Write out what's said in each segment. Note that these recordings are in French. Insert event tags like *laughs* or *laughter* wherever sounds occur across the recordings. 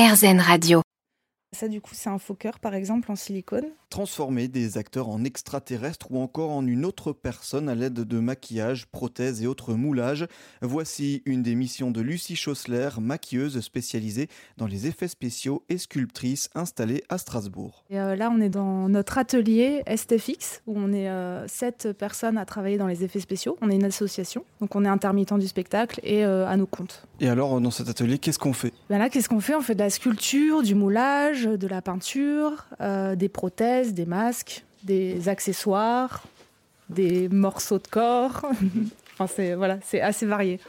RZN Radio. Ça, du coup, c'est un faux par exemple, en silicone. Transformer des acteurs en extraterrestres ou encore en une autre personne à l'aide de maquillage, prothèses et autres moulages. Voici une des missions de Lucie Chaussler, maquilleuse spécialisée dans les effets spéciaux et sculptrice installée à Strasbourg. Et euh, là, on est dans notre atelier STFX, où on est euh, sept personnes à travailler dans les effets spéciaux. On est une association, donc on est intermittent du spectacle et euh, à nos comptes. Et alors, dans cet atelier, qu'est-ce qu'on fait? Ben là, qu'est-ce qu'on fait? On fait de la sculpture, du moulage, de la peinture, des prothèses, des masques, des accessoires, des morceaux de corps. *laughs* enfin, c'est voilà, c'est assez varié.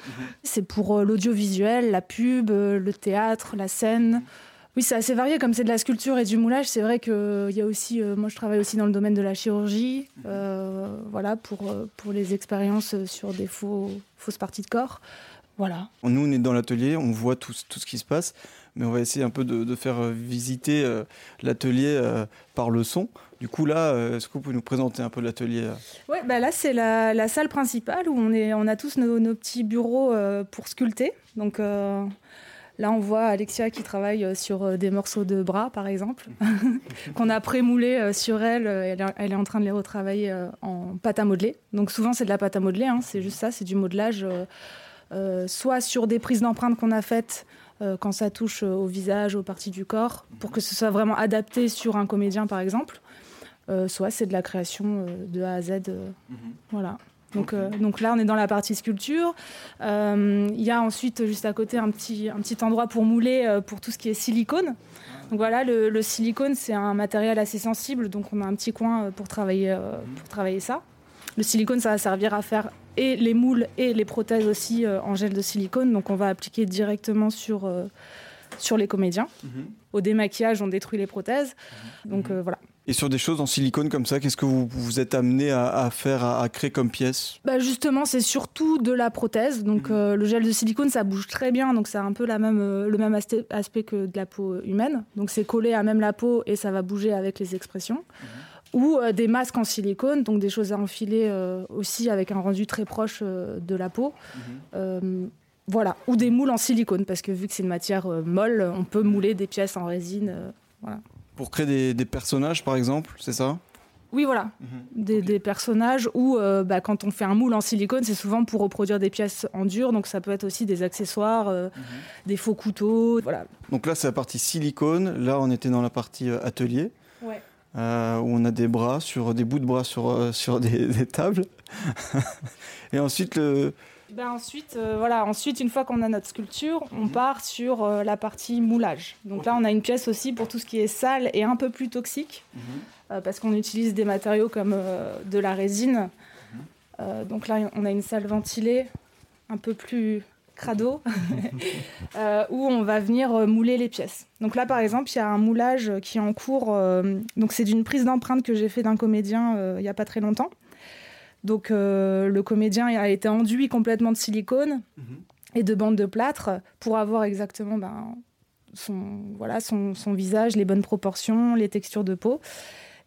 C'est pour euh, l'audiovisuel, la pub, euh, le théâtre, la scène. Oui, c'est assez varié. Comme c'est de la sculpture et du moulage, c'est vrai que il y a aussi. euh, moi, je travaille aussi dans le domaine de la chirurgie. euh, voilà, pour euh, pour les expériences sur des faux fausses parties de corps. Voilà. Nous, on est dans l'atelier, on voit tout, tout ce qui se passe, mais on va essayer un peu de, de faire euh, visiter euh, l'atelier euh, par le son. Du coup, là, euh, est-ce que vous pouvez nous présenter un peu l'atelier Ouais, bah là c'est la, la salle principale où on, est, on a tous nos, nos petits bureaux pour sculpter. Donc là on voit Alexia qui travaille sur des morceaux de bras par exemple, *laughs* qu'on a prémoulés sur elle. Elle, est- en train de les retravailler en pâte à modeler. Donc souvent c'est de la pâte à modeler, hein, c'est juste ça, c'est du modelage, soit sur des prises d'empreintes qu'on a faites euh, quand ça touche euh, au visage, aux parties du corps, pour que ce soit vraiment adapté sur un comédien par exemple. Euh, soit c'est de la création euh, de A à Z. euh, Voilà. Donc, euh, donc là, on est dans la partie sculpture. Euh, Il y a ensuite, juste à côté, un petit, un petit endroit pour mouler euh, pour tout ce qui est silicone. Donc voilà, le, le silicone, c'est un matériel assez sensible, donc on a un petit coin euh, pour travailler, euh, pour travailler ça. Le silicone, ça va servir à faire et les moules et les prothèses aussi euh, en gel de silicone, donc on va appliquer directement sur, euh, sur les comédiens. Au démaquillage, on détruit les prothèses. Donc euh, voilà. Et sur des choses en silicone comme ça, qu'est-ce que vous vous êtes amené à, à faire, à, à créer comme pièce? Bah justement, c'est surtout de la prothèse. Donc euh, le gel de silicone, ça bouge très bien, donc c'est un peu la même, euh, le même aspect que de la peau humaine. Donc c'est collé à même la peau et ça va bouger avec les expressions. Ou euh, des masques en silicone, donc des choses à enfiler euh, aussi avec un rendu très proche euh, de la peau. Euh, voilà, ou des moules en silicone, parce que vu que c'est une matière molle, on peut mouler des pièces en résine. voilà. Pour créer des, des personnages, par exemple, c'est ça? Oui, voilà. Des, des personnages où, euh, bah, quand on fait un moule en silicone, c'est souvent pour reproduire des pièces en dur. Donc, ça peut être aussi des accessoires, euh, des faux couteaux. Voilà. Donc là, c'est la partie silicone. Là, on était dans la partie atelier. Euh, où on a des bras sur des bouts de bras sur, euh, sur des, *laughs* des tables. Et ensuite, le, Ben ensuite, euh, voilà. ensuite, une fois qu'on a notre sculpture, on part sur euh, la partie moulage. Donc là, on a une pièce aussi pour tout ce qui est sale et un peu plus toxique, euh, parce qu'on utilise des matériaux comme de la résine. Euh, donc là, on a une salle ventilée un peu plus crado, *laughs* euh, où on va venir euh, mouler les pièces. Donc là, par exemple, il y a un moulage qui est en cours. euh, donc c'est d'une prise d'empreinte que j'ai fait d'un comédien euh, il n'y a pas très longtemps. Donc le comédien a été enduit complètement de silicone et de bandes de plâtre pour avoir exactement ben, son, voilà, son, son visage, les bonnes proportions, les textures de peau.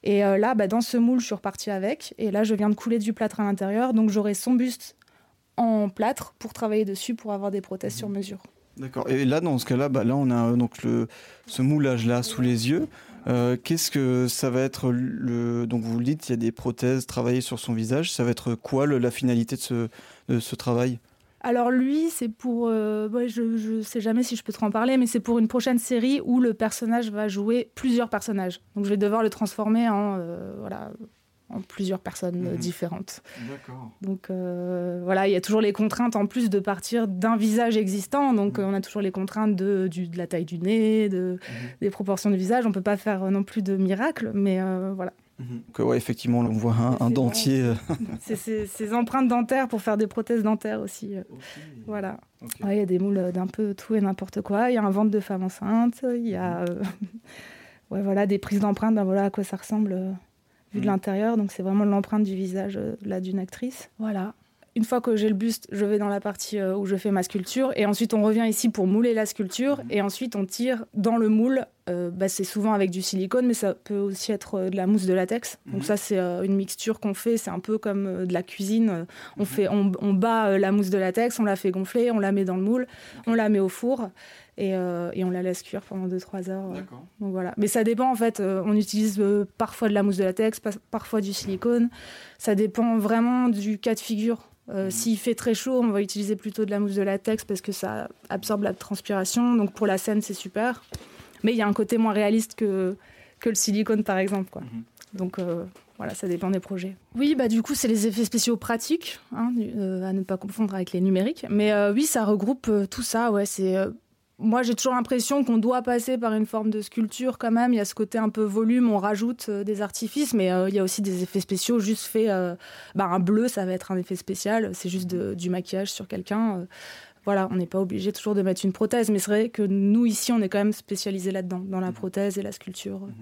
Et là, bah, dans ce moule, je suis repartie avec. Et là, je viens de couler du plâtre à l'intérieur. Donc j'aurai son buste en plâtre pour travailler dessus, pour avoir des prothèses sur mesure. D'accord. Et là, dans ce cas-là, bah, là, on a euh, donc le, ce moulage-là sous les yeux. Euh, Qu'est-ce que ça va être le Donc vous le dites, il y a des prothèses travaillées sur son visage. Ça va être quoi le- la finalité de ce, de ce travail? Alors lui, c'est pour... euh, ouais, je ne sais jamais si je peux trop en parler, mais c'est pour une prochaine série où le personnage va jouer plusieurs personnages. Donc je vais devoir le transformer en, euh, voilà, en plusieurs personnes euh, Mhm. différentes. D'accord. Donc euh, voilà, il y a toujours les contraintes en plus de partir d'un visage existant. Donc euh, on a toujours les contraintes de, du- de la taille du nez, de, des proportions du visage. On peut pas faire non plus de miracles, mais euh, voilà. Donc, ouais, effectivement, on voit un, un dentier. *laughs* C'est ces, empreintes dentaires pour faire des prothèses dentaires aussi. euh, Voilà. Ouais, Il y a des moules d'un peu tout et n'importe quoi. Il y a un ventre de femme enceinte. Il y a euh, *laughs* ouais, voilà, des prises d'empreintes. Ben voilà à quoi ça ressemble de Mhm. l'intérieur. Donc c'est vraiment l'empreinte du visage euh, là d'une actrice. Voilà. Une fois que j'ai le buste, je vais dans la partie euh, où je fais ma sculpture. Et ensuite, on revient ici pour mouler la sculpture. Et ensuite, on tire dans le moule bah, c'est souvent avec du silicone, mais ça peut aussi être de la mousse de latex. Donc mhm. ça, c'est une mixture qu'on fait. C'est un peu comme de la cuisine. On, mhm. fait, on, on bat la mousse de latex, on la fait gonfler, on la met dans le moule, on la met au four. Et, et, on la laisse cuire pendant 2-3 heures. Donc voilà. Mais ça dépend en fait. on utilise parfois de la mousse de latex, parfois du silicone. Ça dépend vraiment du cas de figure. Euh, mhm. S'il fait très chaud, on va utiliser plutôt de la mousse de latex parce que ça absorbe la transpiration. Donc pour la scène, c'est super. Mais il y a un côté moins réaliste que, que le silicone, par exemple. Quoi. Mhm. Donc euh, voilà, ça dépend des projets. Oui, bah du coup, c'est les effets spéciaux pratiques, hein, euh, à ne pas confondre avec les numériques. Mais oui, ça regroupe tout ça. Ouais, c'est moi, j'ai toujours l'impression qu'on doit passer par une forme de sculpture quand même. Il y a ce côté un peu volume, on rajoute euh, des artifices, mais euh, il y a aussi des effets spéciaux juste faits. Euh, bah, un bleu, ça va être un effet spécial, c'est juste du maquillage sur quelqu'un. Voilà, on n'est pas obligé toujours de mettre une prothèse, mais c'est vrai que nous, ici, on est quand même spécialisé là-dedans, dans la mmh. prothèse et la sculpture. Mmh.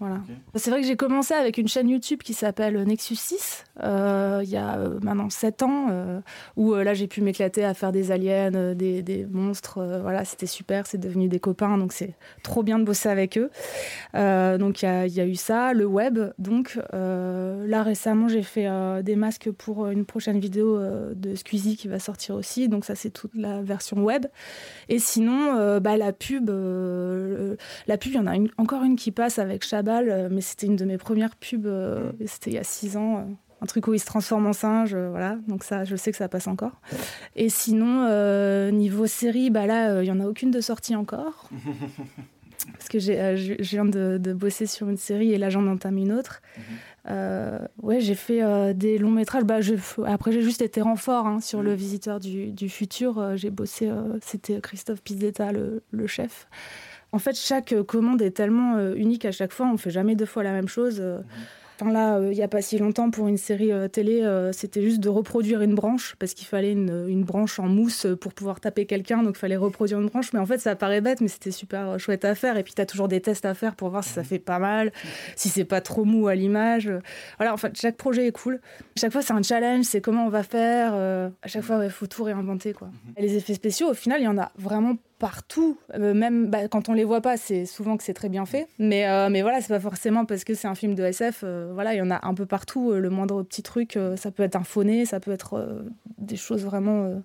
Voilà. C'est vrai que j'ai commencé avec une chaîne YouTube qui s'appelle Nexus 6, euh, il y a euh, maintenant 7 ans, euh, où là j'ai pu m'éclater à faire des aliens, des, des, monstres. voilà, c'était super, c'est devenu des copains, donc c'est trop bien de bosser avec eux. donc il y, y, a eu ça, le web. Donc là récemment j'ai fait des masques pour une prochaine vidéo de Squeezie qui va sortir aussi, donc ça c'est toute la version web. Et sinon, bah, la pub, la pub, il y en a une, encore une qui passe avec Chab euh, mais c'était une de mes premières pubs, euh, mm. c'était il y a six ans. Euh, un truc où il se transforme en singe, voilà. Donc ça, je sais que ça passe encore. Et sinon, niveau série, bah là, il y en a aucune de sortie encore. *laughs* parce que je viens de, bosser sur une série et là j'en entame une autre. Mm-hmm. ouais, j'ai fait des longs métrages. Bah, après, j'ai juste été renfort hein, sur Le mm. Visiteur du, futur. j'ai bossé, c'était Christophe Pizzetta, le, le chef. En fait, chaque commande est tellement euh, unique à chaque fois, on fait jamais deux fois la même chose. Euh. Mhm. Enfin là, euh, il n'y a pas si longtemps, pour une série télé, c'était juste de reproduire une branche, parce qu'il fallait une, branche en mousse pour pouvoir taper quelqu'un, donc il fallait reproduire une branche. Mais en fait, ça paraît bête, mais c'était super chouette à faire. Et puis, tu as toujours des tests à faire pour voir si ça mhm. fait pas mal, si c'est pas trop mou à l'image. Voilà, en fait, chaque projet est cool. Chaque fois, c'est un challenge, c'est comment on va faire. à chaque fois, il faut tout réinventer. Quoi. Et les effets spéciaux, au final, il y en a vraiment partout. Euh, même bah, quand on les voit pas, c'est souvent que c'est très bien fait. Mais, euh, mais voilà, c'est pas forcément parce que c'est un film de SF. Euh, voilà, il y en a un peu partout. le moindre petit truc, ça peut être un phoné, ça peut être des choses vraiment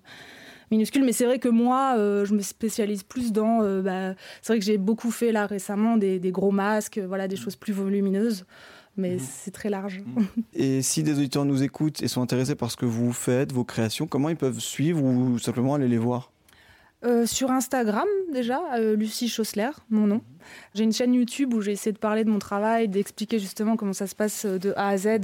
minuscules. Mais c'est vrai que moi, je me spécialise plus dans. Bah, c'est vrai que j'ai beaucoup fait là récemment des, des, gros masques, voilà, des choses plus volumineuses. Mais mmh. c'est très large. Mmh. Et si des auditeurs nous écoutent et sont intéressés par ce que vous faites, vos créations, comment ils peuvent suivre ou simplement aller les voir? Euh, sur Instagram déjà, euh, Lucie Chossler, mon nom. J'ai une chaîne YouTube où j'ai essayé de parler de mon travail, d'expliquer justement comment ça se passe euh, de A à Z.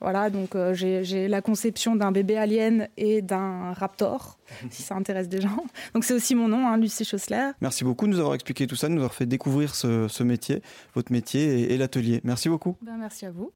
voilà, donc j'ai la conception d'un bébé alien et d'un raptor, si ça intéresse des gens. Donc c'est aussi mon nom, hein, Lucie Chossler. Merci beaucoup de nous avoir expliqué tout ça, de nous avoir fait découvrir ce, métier, votre métier et, l'atelier. Merci beaucoup. Ben, merci à vous.